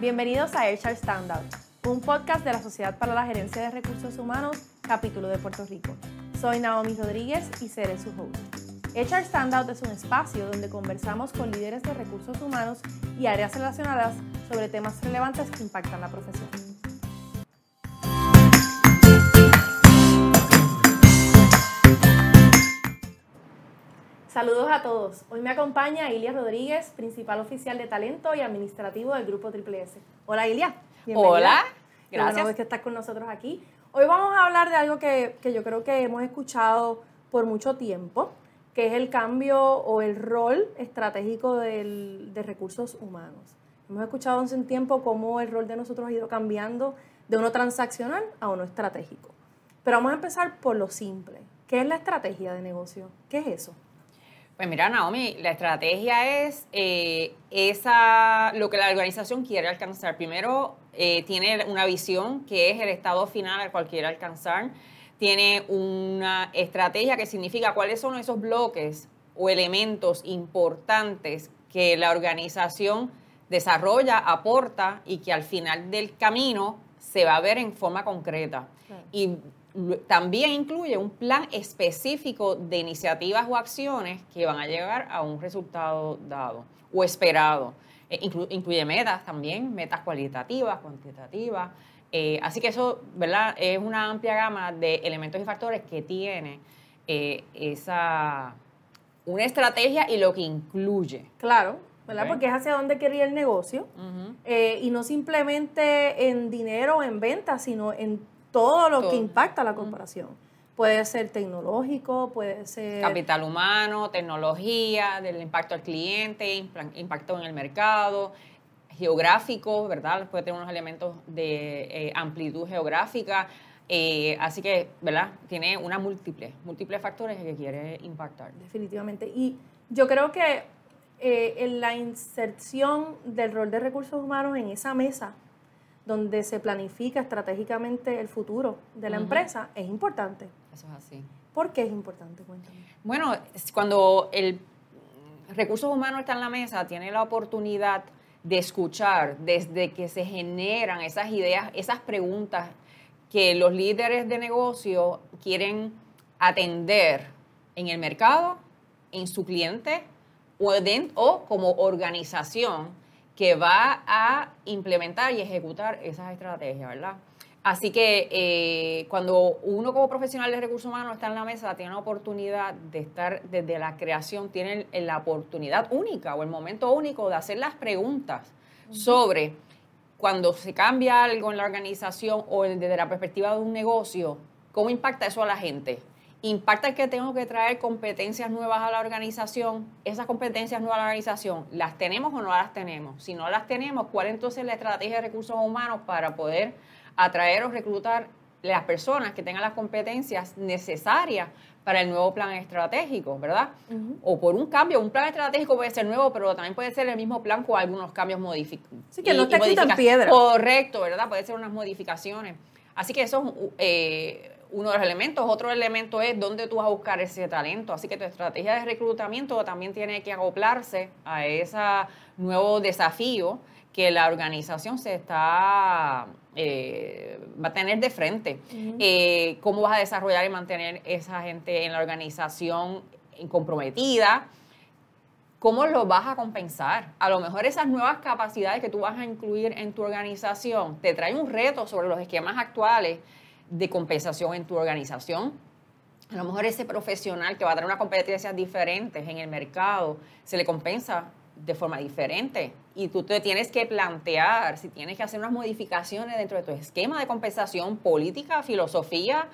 Bienvenidos a HR Standout, un podcast de la Sociedad para la Gerencia de Recursos Humanos, capítulo de Puerto Rico. Soy Naomi Rodríguez y seré su host. HR Standout es un espacio donde conversamos con líderes de recursos humanos y áreas relacionadas sobre temas relevantes que impactan la profesión. Saludos a todos. Hoy me acompaña Ilia Rodríguez, principal oficial de talento y administrativo del grupo Triple S. Hola Ilia. Hola. Gracias. Bueno que estás con nosotros aquí. Hoy vamos a hablar de algo que, que yo creo que hemos escuchado por mucho tiempo, que es el cambio o el rol estratégico del, de recursos humanos. Hemos escuchado hace un tiempo cómo el rol de nosotros ha ido cambiando de uno transaccional a uno estratégico. Pero vamos a empezar por lo simple. ¿Qué es la estrategia de negocio? ¿Qué es eso? Pues mira, Naomi, la estrategia es eh, esa, lo que la organización quiere alcanzar. Primero, eh, tiene una visión que es el estado final al cual quiere alcanzar. Tiene una estrategia que significa cuáles son esos bloques o elementos importantes que la organización desarrolla, aporta y que al final del camino se va a ver en forma concreta. Y también incluye un plan específico de iniciativas o acciones que van a llegar a un resultado dado o esperado. Eh, incluye metas también, metas cualitativas, cuantitativas. Eh, así que eso, ¿verdad? Es una amplia gama de elementos y factores que tiene eh, esa una estrategia y lo que incluye. Claro, ¿verdad? Porque es hacia dónde quería el negocio y no simplemente en dinero o en ventas, sino en todo lo que impacta a la corporación. Puede ser tecnológico, puede ser... Capital humano, tecnología, del impacto al cliente, impacto en el mercado, geográfico, ¿verdad? Puede tener unos elementos de eh, amplitud geográfica. Eh, así que, ¿verdad? Tiene una múltiple, múltiples factores que quiere impactar. Definitivamente. Y yo creo que eh, en la inserción del rol de recursos humanos en esa mesa donde se planifica estratégicamente el futuro de la empresa, es importante. Eso es así. ¿Por qué es importante? Cuéntame. Bueno, cuando el recursos humanos está en la mesa, tiene la oportunidad de escuchar desde que se generan esas ideas, esas preguntas que los líderes de negocio quieren atender en el mercado, en su cliente o, o como organización que va a implementar y ejecutar esas estrategias, ¿verdad? Así que eh, cuando uno como profesional de recursos humanos está en la mesa, tiene la oportunidad de estar desde la creación, tiene la oportunidad única o el momento único de hacer las preguntas sobre cuando se cambia algo en la organización o desde la perspectiva de un negocio, ¿cómo impacta eso a la gente? Impacta que tengo que traer competencias nuevas a la organización. Esas competencias nuevas a la organización, ¿las tenemos o no las tenemos? Si no las tenemos, ¿cuál entonces es la estrategia de recursos humanos para poder atraer o reclutar las personas que tengan las competencias necesarias para el nuevo plan estratégico, ¿verdad? O por un cambio, un plan estratégico puede ser nuevo, pero también puede ser el mismo plan con algunos cambios modificados. Sí, que no está escrito en piedra. Correcto, ¿verdad? Puede ser unas modificaciones. Así que eso es eh, uno de los elementos. Otro elemento es dónde tú vas a buscar ese talento. Así que tu estrategia de reclutamiento también tiene que acoplarse a ese nuevo desafío que la organización se está eh, va a tener de frente. Eh, ¿Cómo vas a desarrollar y mantener esa gente en la organización comprometida? ¿Cómo lo vas a compensar? A lo mejor esas nuevas capacidades que tú vas a incluir en tu organización te traen un reto sobre los esquemas actuales de compensación en tu organización. A lo mejor ese profesional que va a tener unas competencias diferentes en el mercado, se le compensa de forma diferente. Y tú te tienes que plantear si tienes que hacer unas modificaciones dentro de tu esquema de compensación política, filosofía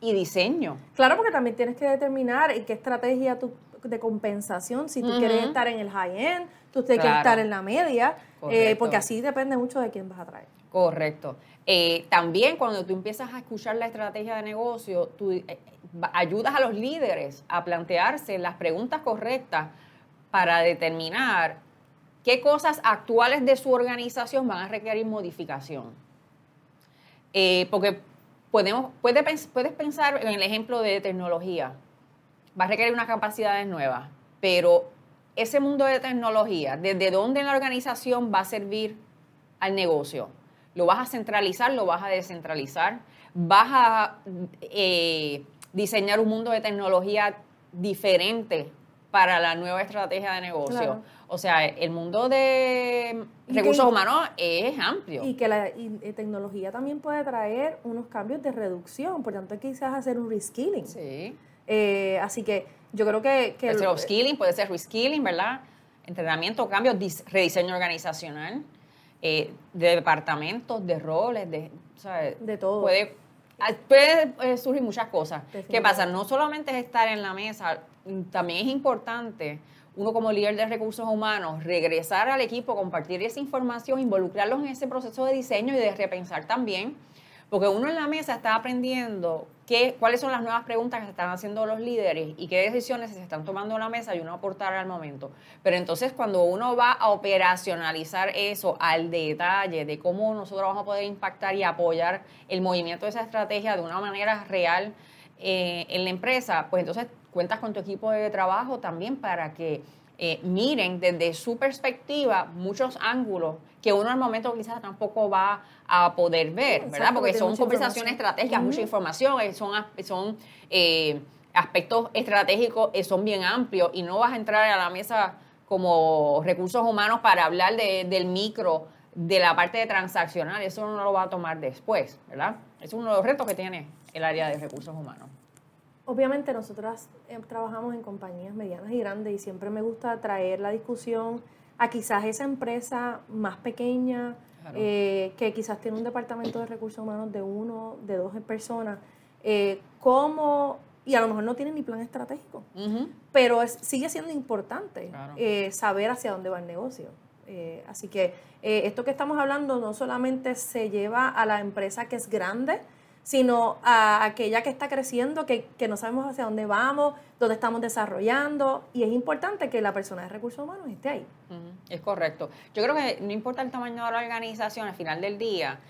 y diseño. Claro, porque también tienes que determinar en qué estrategia tú de compensación, si tú quieres estar en el high-end, tú tienes que estar en la media, eh, porque así depende mucho de quién vas a traer. Correcto. Eh, también cuando tú empiezas a escuchar la estrategia de negocio, tú eh, ayudas a los líderes a plantearse las preguntas correctas para determinar qué cosas actuales de su organización van a requerir modificación. porque podemos, puedes, puedes pensar en el ejemplo de tecnología va a requerir unas capacidades nuevas, pero ese mundo de tecnología, ¿desde dónde en la organización va a servir al negocio. Lo vas a centralizar, lo vas a descentralizar, vas a eh, diseñar un mundo de tecnología diferente para la nueva estrategia de negocio. O sea, el mundo de recursos humanos es amplio. Y que la tecnología también puede traer unos cambios de reducción, por tanto quizás hacer un reskilling. Sí. Eh, así que yo creo que... que puede ser upskilling, puede ser reskilling, ¿verdad? Entrenamiento, cambios, rediseño organizacional, eh, de departamentos, de roles, de... de todo. Puede, ah, puede surgir muchas cosas. ¿Qué pasa? No solamente es estar en la mesa, también es importante uno como líder de recursos humanos, regresar al equipo, compartir esa información, involucrarlos en ese proceso de diseño y de repensar también, porque uno en la mesa está aprendiendo qué, cuáles son las nuevas preguntas que se están haciendo los líderes y qué decisiones se están tomando en la mesa y uno aportar al momento. Pero entonces cuando uno va a operacionalizar eso al detalle de cómo nosotros vamos a poder impactar y apoyar el movimiento de esa estrategia de una manera real eh, en la empresa, pues entonces cuentas con tu equipo de trabajo también para que eh, miren desde su perspectiva muchos ángulos que uno al momento quizás tampoco va a poder ver, ¿verdad? Porque son conversaciones estratégicas, mucha información, eh, son, son eh, aspectos estratégicos, son bien amplios y no vas a entrar a la mesa como recursos humanos para hablar del micro, de la parte de transaccional, eso uno lo va a tomar después, ¿verdad? Es uno de los retos que tiene el área de recursos humanos obviamente nosotras eh, trabajamos en compañías medianas y grandes y siempre me gusta traer la discusión a quizás esa empresa más pequeña, eh, que quizás tiene un departamento de recursos humanos de uno, de dos personas, eh, cómo, y a lo mejor no tiene ni plan estratégico, pero sigue siendo importante saber hacia dónde va el negocio. así que esto que estamos hablando no solamente se lleva a la empresa que es grande, sino a aquella que está creciendo, que, no sabemos hacia dónde vamos, dónde estamos desarrollando, y es importante que la persona de recursos humanos esté ahí. Es correcto. Yo creo que no importa el tamaño de la organización, al final del día,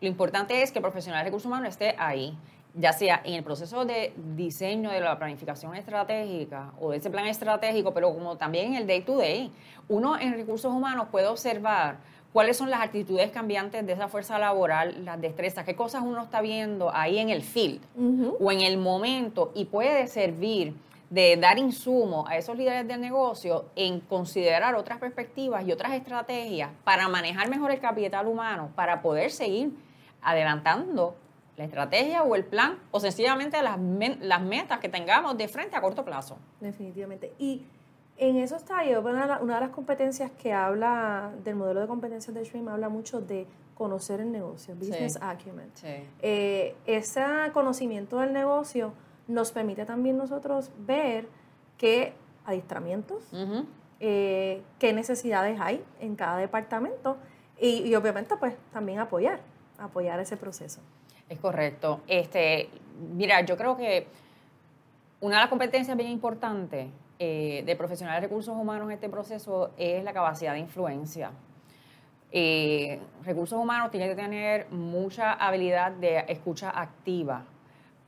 lo importante es que el profesional de recursos humanos esté ahí, ya sea en el proceso de diseño de la planificación estratégica o de ese plan estratégico, pero como también en el day to day. Uno en recursos humanos puede observar cuáles son las actitudes cambiantes de esa fuerza laboral, las destrezas, qué cosas uno está viendo ahí en el field o en el momento y puede servir de dar insumo a esos líderes del negocio en considerar otras perspectivas y otras estrategias para manejar mejor el capital humano, para poder seguir adelantando la estrategia o el plan o sencillamente las, las metas que tengamos de frente a corto plazo. Definitivamente. Y en eso está yo, una, de las competencias que habla del modelo de competencias de Stream habla mucho de conocer el negocio, business acumen. Eh, ese conocimiento del negocio nos permite también nosotros ver qué adiestramientos, eh, qué necesidades hay en cada departamento y, y, obviamente pues también apoyar, apoyar ese proceso. Es correcto. Este, mira, yo creo que una de las competencias bien importantes eh, de profesionales de recursos humanos en este proceso es la capacidad de influencia. Eh, recursos humanos tiene que tener mucha habilidad de escucha activa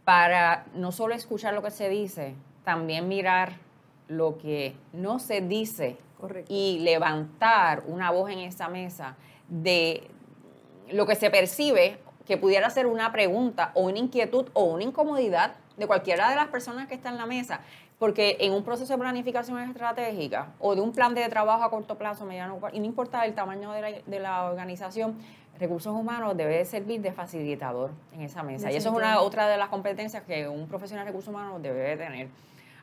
para no solo escuchar lo que se dice, también mirar lo que no se dice y levantar una voz en esa mesa de lo que se percibe que pudiera ser una pregunta o una inquietud o una incomodidad de cualquiera de las personas que están en la mesa. Porque en un proceso de planificación estratégica o de un plan de trabajo a corto plazo, mediano, y no importa el tamaño de la, de la organización, recursos humanos debe servir de facilitador en esa mesa. Y eso es una otra de las competencias que un profesional de recursos humanos debe tener.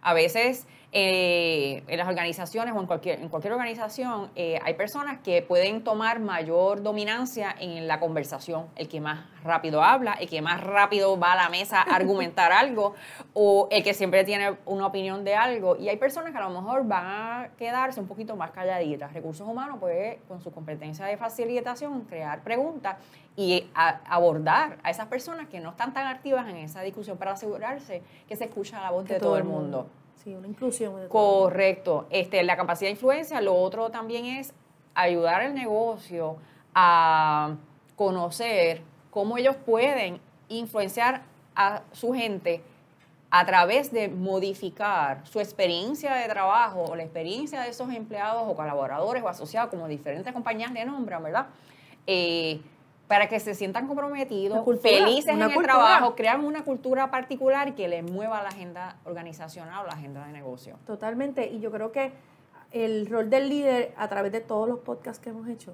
A veces eh, en las organizaciones o en cualquier, en cualquier organización eh, hay personas que pueden tomar mayor dominancia en la conversación. El que más rápido habla, el que más rápido va a la mesa a argumentar algo o el que siempre tiene una opinión de algo. Y hay personas que a lo mejor van a quedarse un poquito más calladitas. Recursos humanos puede, con su competencia de facilitación, crear preguntas y abordar a esas personas que no están tan activas en esa discusión para asegurarse que se escucha la voz de, todo, el mundo. Sí, una inclusión. Correcto. Este, la capacidad de influencia, lo otro también es ayudar al negocio a conocer cómo ellos pueden influenciar a su gente a través de modificar su experiencia de trabajo o la experiencia de esos empleados o colaboradores o asociados, como diferentes compañías le nombran, ¿verdad? eh, para que se sientan comprometidos, cultura, felices en el cultura. trabajo, crean una cultura particular que les mueva la agenda organizacional o la agenda de negocio. Totalmente. Y yo creo que el rol del líder, a través de todos los podcasts que hemos hecho,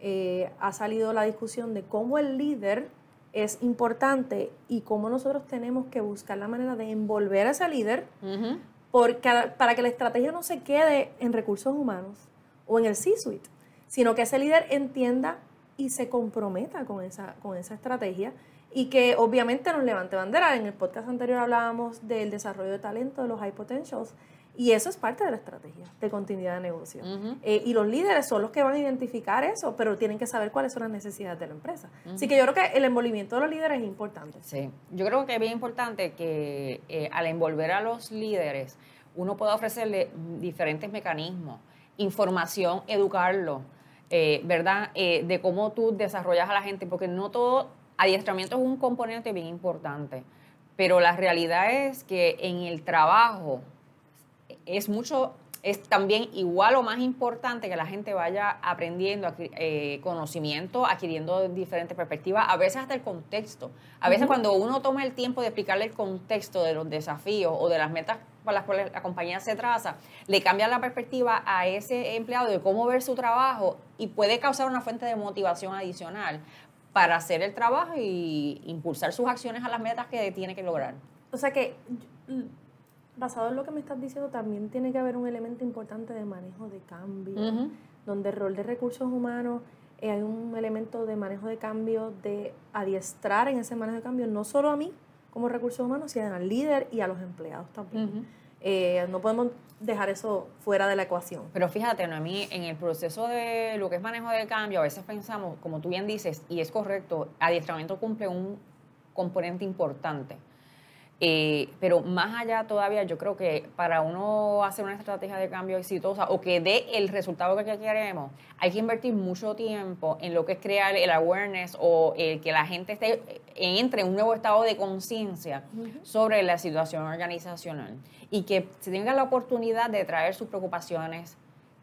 eh, ha salido la discusión de cómo el líder es importante y cómo nosotros tenemos que buscar la manera de envolver a ese líder porque, para que la estrategia no se quede en recursos humanos o en el C-suite, sino que ese líder entienda y se comprometa con esa, con esa estrategia y que obviamente nos levante bandera. En el podcast anterior hablábamos del desarrollo de talento, de los high potentials, y eso es parte de la estrategia de continuidad de negocio. Ujú. Eh, y los líderes son los que van a identificar eso, pero tienen que saber cuáles son las necesidades de la empresa. Así que yo creo que el envolvimiento de los líderes es importante. Sí, yo creo que es bien importante que eh, al envolver a los líderes, uno pueda ofrecerle diferentes mecanismos, información, educarlo, eh, ¿verdad? Eh, de cómo tú desarrollas a la gente, porque no todo, adiestramiento es un componente bien importante, pero la realidad es que en el trabajo es mucho, es también igual o más importante que la gente vaya aprendiendo eh, conocimiento, adquiriendo diferentes perspectivas, a veces hasta el contexto. A veces cuando uno toma el tiempo de explicarle el contexto de los desafíos o de las metas para las cuales la compañía se traza, le cambia la perspectiva a ese empleado de cómo ver su trabajo y puede causar una fuente de motivación adicional para hacer el trabajo y impulsar sus acciones a las metas que tiene que lograr. O sea que, basado en lo que me estás diciendo, también tiene que haber un elemento importante de manejo de cambio, donde el rol de recursos humanos eh, hay un elemento de manejo de cambio, de adiestrar en ese manejo de cambio, no solo a mí como recursos humanos, sino al líder y a los empleados también. Eh, no podemos dejar eso fuera de la ecuación. Pero fíjate, Noemí, en el proceso de lo que es manejo de cambio, a veces pensamos, como tú bien dices, y es correcto, adiestramiento cumple un componente importante. Eh, pero más allá todavía, yo creo que para uno hacer una estrategia de cambio exitosa o que dé el resultado que queremos, hay que invertir mucho tiempo en lo que es crear el awareness o el que la gente esté, entre en un nuevo estado de conciencia sobre la situación organizacional y que se tenga la oportunidad de traer sus preocupaciones,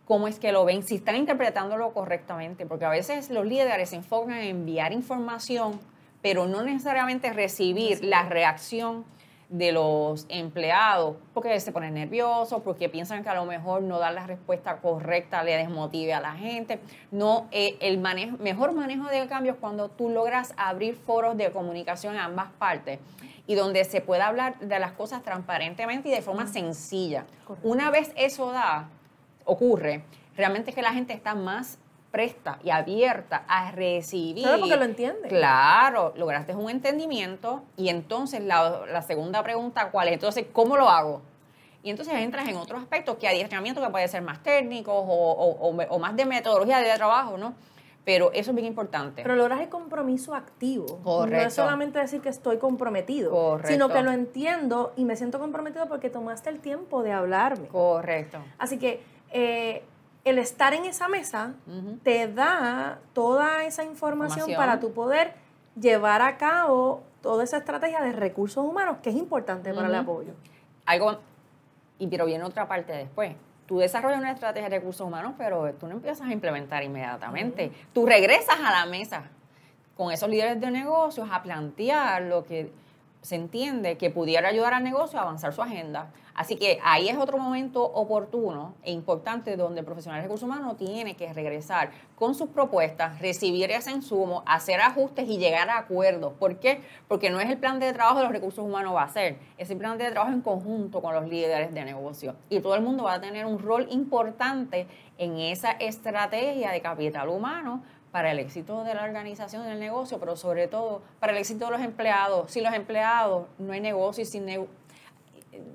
cómo es que lo ven, si están interpretándolo correctamente, porque a veces los líderes se enfocan en enviar información, pero no necesariamente recibir la reacción de los empleados, porque se ponen nerviosos, porque piensan que a lo mejor no dar la respuesta correcta le desmotive a la gente. No, eh, el manejo, mejor manejo de cambios cuando tú logras abrir foros de comunicación en ambas partes y donde se pueda hablar de las cosas transparentemente y de forma sencilla. Correcto. Una vez eso da, ocurre, realmente es que la gente está más presta y abierta a recibir. Claro, porque lo entiende. Claro, lograste un entendimiento y entonces la, la segunda pregunta, ¿cuál es? Entonces, ¿cómo lo hago? Y entonces entras en otros aspectos que adiestramiento que puede ser más técnicos o, o- o- o más de metodología de trabajo, ¿no? Pero eso es bien importante. Pero logras el compromiso activo. No Correcto. es solamente decir que estoy comprometido, Correcto. sino que lo entiendo y me siento comprometido porque tomaste el tiempo de hablarme. Correcto. Así que eh, el estar en esa mesa te da toda esa información, Información. para tu poder llevar a cabo toda esa estrategia de recursos humanos que es importante para el apoyo. Algo, y pero viene otra parte después. Tú desarrollas una estrategia de recursos humanos, pero tú no empiezas a implementar inmediatamente. Tú regresas a la mesa con esos líderes de negocios a plantear lo que se entiende que pudiera ayudar al negocio a avanzar su agenda. Así que ahí es otro momento oportuno e importante donde el profesional de recursos humanos tiene que regresar con sus propuestas, recibir ese insumo, hacer ajustes y llegar a acuerdos. ¿Por qué? Porque no es el plan de trabajo de los recursos humanos va a ser, es el plan de trabajo en conjunto con los líderes de negocio. Y todo el mundo va a tener un rol importante en esa estrategia de capital humano para el éxito de la organización del negocio, pero sobre todo para el éxito de los empleados. Sin los empleados no hay negocio y sin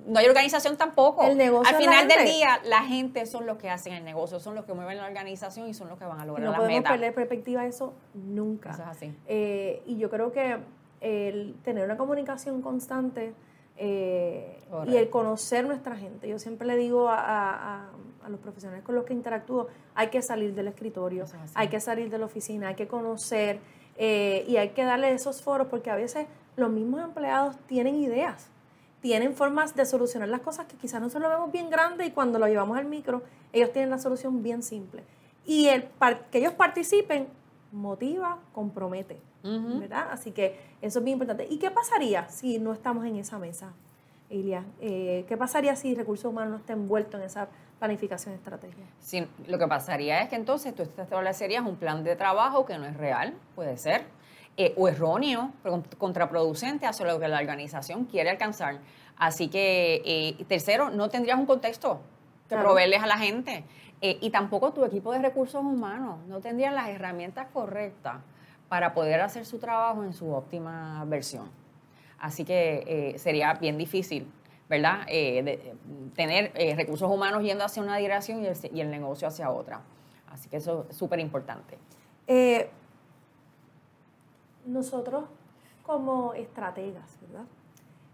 no hay organización tampoco. El negocio Al final del día, la gente son los que hacen el negocio, son los que mueven la organización y son los que van a lograr no las podemos metas. perder perspectiva de eso nunca. Eso es así. Eh, y yo creo que el tener una comunicación constante eh, y el conocer nuestra gente. Yo siempre le digo a, a- a- a los profesionales con los que interactúo, hay que salir del escritorio, es hay que salir de la oficina, hay que conocer eh, y hay que darle esos foros porque a veces los mismos empleados tienen ideas, tienen formas de solucionar las cosas que quizás nosotros lo vemos bien grande y cuando lo llevamos al micro, ellos tienen la solución bien simple. Y el que ellos participen motiva, compromete, ¿verdad? Así que eso es bien importante. ¿Y qué pasaría si no estamos en esa mesa, Ilia? Eh, ¿Qué pasaría si recursos humanos no está envuelto en esa planificación estratégica? Sí, lo que pasaría es que entonces tú establecerías un plan de trabajo que no es real, puede ser, eh, o erróneo, contraproducente hacia lo que la organización quiere alcanzar. Así que, eh, tercero, no tendrías un contexto que proveerles a la gente. Eh, y tampoco tu equipo de recursos humanos no tendrían las herramientas correctas para poder hacer su trabajo en su óptima versión. Así que sería bien difícil, ¿verdad? tener recursos humanos yendo hacia una dirección y el, y el, negocio hacia otra. Así que eso es súper importante nosotros como estrategas, ¿verdad?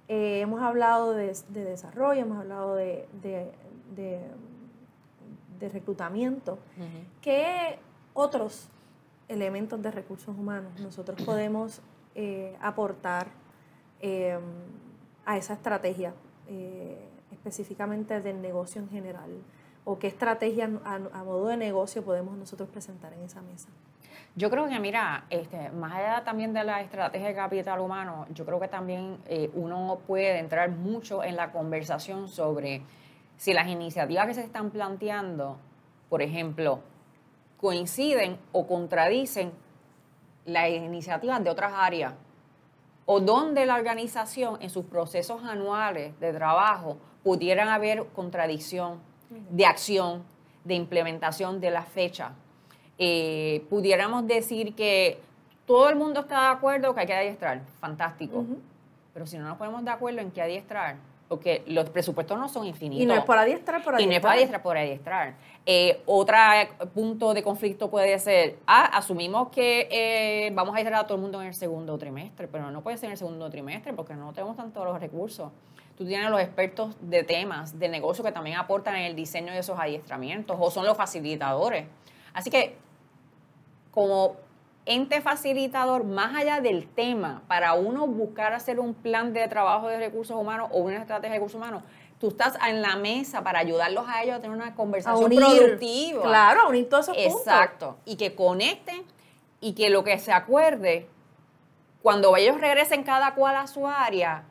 Eh, hemos hablado de, desarrollo, hemos hablado de, de, reclutamiento. ¿Qué otros elementos de recursos humanos nosotros podemos eh, aportar a esa estrategia, eh, específicamente del negocio en general? ¿O qué estrategia a modo de negocio podemos nosotros presentar en esa mesa? Yo creo que, mira, este, más allá también de la estrategia de capital humano, yo creo que también eh, uno puede entrar mucho en la conversación sobre si las iniciativas que se están planteando, por ejemplo, coinciden o contradicen las iniciativas de otras áreas, o donde la organización en sus procesos anuales de trabajo pudieran haber contradicción de acción, de implementación de la fecha. Eh, pudiéramos decir que todo el mundo está de acuerdo que hay que adiestrar, fantástico. Pero si no nos ponemos de acuerdo en qué adiestrar, porque los presupuestos no son infinitos. Y no es por adiestrar, por adiestrar. Y no es por adiestrar, por adiestrar. Eh, otro punto de conflicto puede ser, ah, asumimos que eh, vamos a adiestrar a todo el mundo en el segundo trimestre, pero no puede ser en el segundo trimestre porque no tenemos tantos los recursos. Tú tienes los expertos de temas, de negocio que también aportan en el diseño de esos adiestramientos o son los facilitadores. Así que como ente facilitador, más allá del tema, para uno buscar hacer un plan de trabajo de recursos humanos o una estrategia de recursos humanos, tú estás en la mesa para ayudarlos a ellos a tener una conversación productiva. Claro, a unir todos esos Exacto. Y que conecten y que lo que se acuerde, cuando ellos regresen cada cual a su área,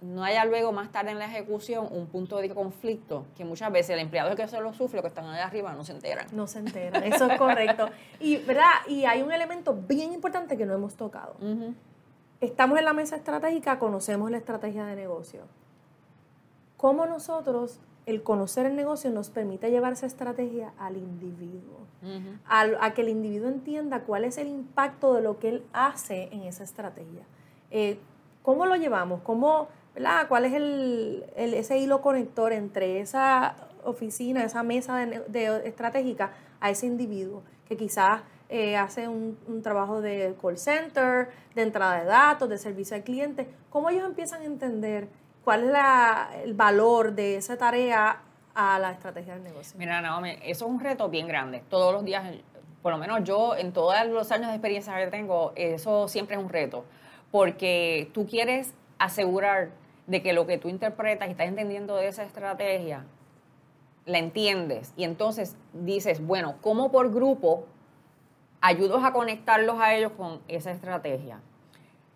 no haya luego más tarde en la ejecución un punto de conflicto que muchas veces el empleado es el que se lo sufre, que están allá arriba, no se enteran. No se enteran, eso es correcto. Y, ¿verdad? y hay un elemento bien importante que no hemos tocado. Estamos en la mesa estratégica, conocemos la estrategia de negocio. ¿Cómo nosotros, el conocer el negocio, nos permite llevar esa estrategia al individuo? a, que el individuo entienda cuál es el impacto de lo que él hace en esa estrategia. Eh, ¿Cómo lo llevamos? ¿Cómo ¿Cuál es el, ese hilo conector entre esa oficina, esa mesa de, estratégica a ese individuo que quizás eh, hace un, trabajo de call center, de entrada de datos, de servicio al cliente? ¿Cómo ellos empiezan a entender cuál es el valor de esa tarea a la estrategia del negocio? Mira, Naomi, eso es un reto bien grande. Todos los días, por lo menos yo, en todos los años de experiencia que tengo, eso siempre es un reto. Porque tú quieres asegurar de que lo que tú interpretas y estás entendiendo de esa estrategia, la entiendes y entonces dices, bueno, ¿cómo por grupo ayudas a conectarlos a ellos con esa estrategia?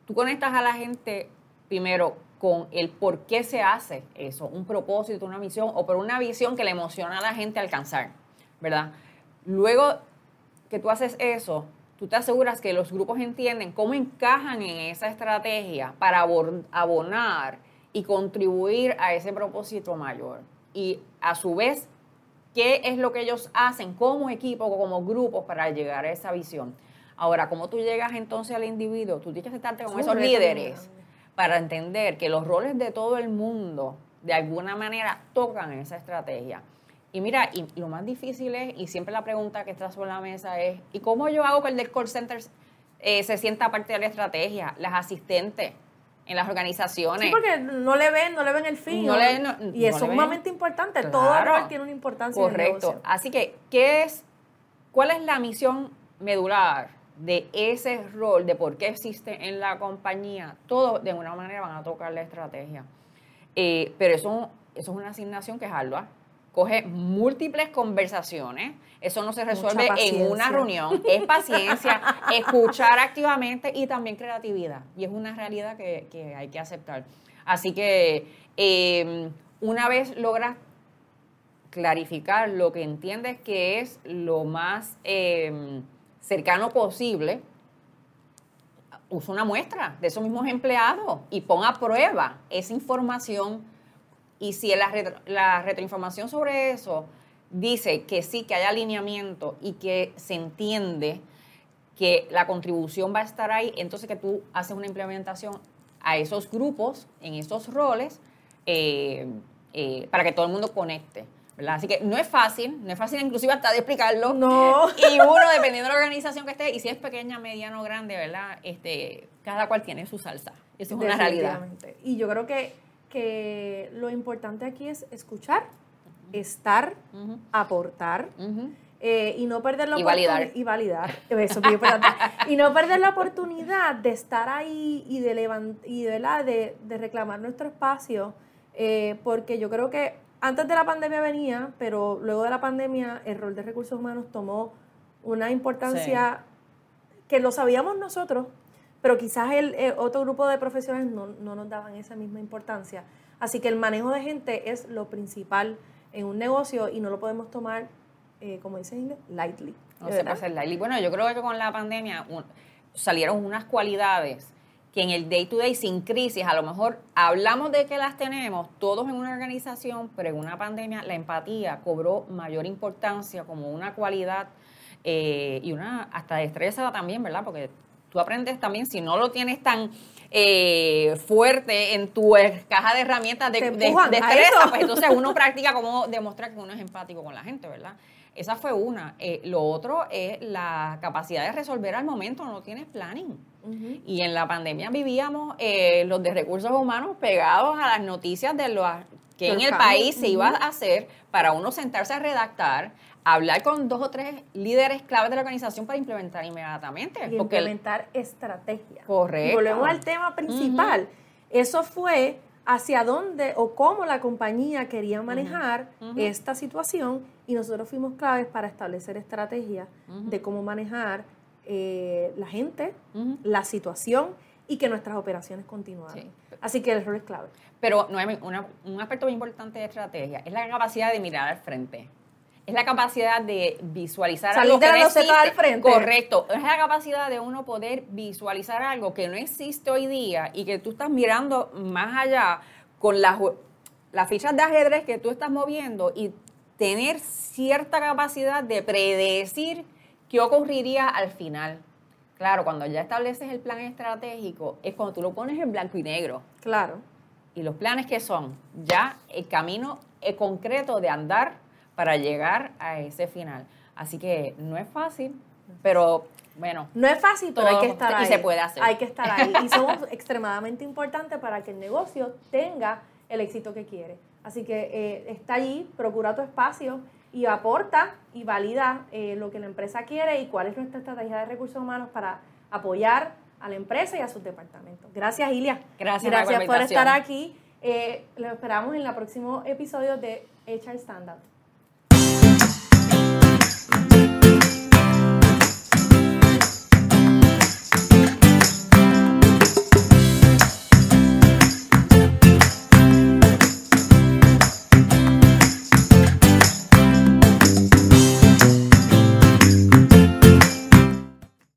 Tú conectas a la gente primero con el por qué se hace eso, un propósito, una misión o por una visión que le emociona a la gente alcanzar, ¿verdad? Luego que tú haces eso, tú te aseguras que los grupos entienden cómo encajan en esa estrategia para abonar y contribuir a ese propósito mayor. Y a su vez, ¿qué es lo que ellos hacen como equipo o como grupo para llegar a esa visión? Ahora, ¿cómo tú llegas entonces al individuo? Tú tienes que sentarte con esos líderes para entender que los roles de todo el mundo de alguna manera tocan esa estrategia. Y mira, y lo más difícil es, y siempre la pregunta que está sobre la mesa es, ¿y cómo yo hago que el del call center eh, se sienta parte de la estrategia? Las asistentes, en las organizaciones. Sí, porque no le ven, no le ven el fin. y es sumamente importante. Todo rol tiene una importancia. Correcto. Así que, ¿qué es, ¿cuál es la misión medular de ese rol, de por qué existe en la compañía? Todos de alguna manera van a tocar la estrategia. Eh, pero eso, eso es una asignación que es ardua. Coge múltiples conversaciones. Eso no se resuelve en una reunión. Es paciencia, escuchar activamente y también creatividad. Y es una realidad que, que hay que aceptar. Así que eh, una vez logras clarificar lo que entiendes que es lo más eh, cercano posible, usa una muestra de esos mismos empleados y pon a prueba esa información. Y si la, retro- la retroinformación sobre eso dice que sí, que hay alineamiento y que se entiende que la contribución va a estar ahí, entonces que tú haces una implementación a esos grupos, en esos roles, eh, eh, para que todo el mundo conecte. ¿verdad? Así que no es fácil, no es fácil inclusive hasta de explicarlo. No. Y uno, dependiendo de la organización que esté, y si es pequeña, mediana o grande, ¿verdad? Este, cada cual tiene su salsa. Eso es una realidad. Y yo creo que, que lo importante aquí es escuchar, estar, aportar. eh, y no perder la Y oportunidad validar. y validar eso es bien importante. y no perder la oportunidad de estar ahí y de levant y de, de, de reclamar nuestro espacio eh, porque yo creo que antes de la pandemia venía pero luego de la pandemia el rol de recursos humanos tomó una importancia que lo sabíamos nosotros pero quizás el, eh, otro grupo de profesionales no, no nos daban esa misma importancia así que el manejo de gente es lo principal en un negocio y no lo podemos tomar eh, como dicen lightly. No ¿de se puede hacer lightly. Bueno, yo creo que con la pandemia un- salieron unas cualidades que en el day to day sin crisis, a lo mejor hablamos de que las tenemos todos en una organización, pero en una pandemia la empatía cobró mayor importancia como una cualidad eh, y una hasta destreza también, ¿verdad? Porque tú aprendes también, si no lo tienes tan eh, fuerte en tu eh, caja de herramientas de, de- destreza, pues entonces uno practica cómo demostrar que uno es empático con la gente, ¿verdad? Esa fue una. Eh, lo otro es la capacidad de resolver al momento, no tienes planning. Y en la pandemia vivíamos eh, los de recursos humanos pegados a las noticias de lo que en el país se iba a hacer para uno sentarse a redactar, hablar con dos o tres líderes claves de la organización para implementar inmediatamente. Y porque el- implementar estrategia. Correcto. Volvemos al tema principal. Eso fue hacia dónde o cómo la compañía quería manejar esta situación y nosotros fuimos claves para establecer estrategias de cómo manejar eh, la gente, la situación y que nuestras operaciones continuaran. Sí. Así que el rol es clave. Pero Noemi, una- un aspecto muy importante de estrategia es la capacidad de mirar al frente. Es la capacidad de visualizar Salir algo de que no existe. al frente. Correcto. Es la capacidad de uno poder visualizar algo que no existe hoy día y que tú estás mirando más allá con las, las fichas de ajedrez que tú estás moviendo y tener cierta capacidad de predecir qué ocurriría al final. Claro, cuando ya estableces el plan estratégico, es cuando tú lo pones en blanco y negro. Claro. ¿Y los planes que son? Ya el camino eh, concreto de andar para llegar a ese final. Así que no es fácil, pero bueno, No es fácil, pero hay que estar y ahí. se puede hacer. Hay que estar ahí. Y somos extremadamente importantes para que el negocio tenga el éxito que quiere. Así que eh, está allí, procura tu espacio y aporta y valida eh, lo que la empresa quiere y cuál es nuestra estrategia de recursos humanos para apoyar a la empresa y a sus departamentos. Gracias, Ilia. Gracias, Gracias por invitación. estar aquí. Eh, lo esperamos en el próximo episodio de HR Stand Up.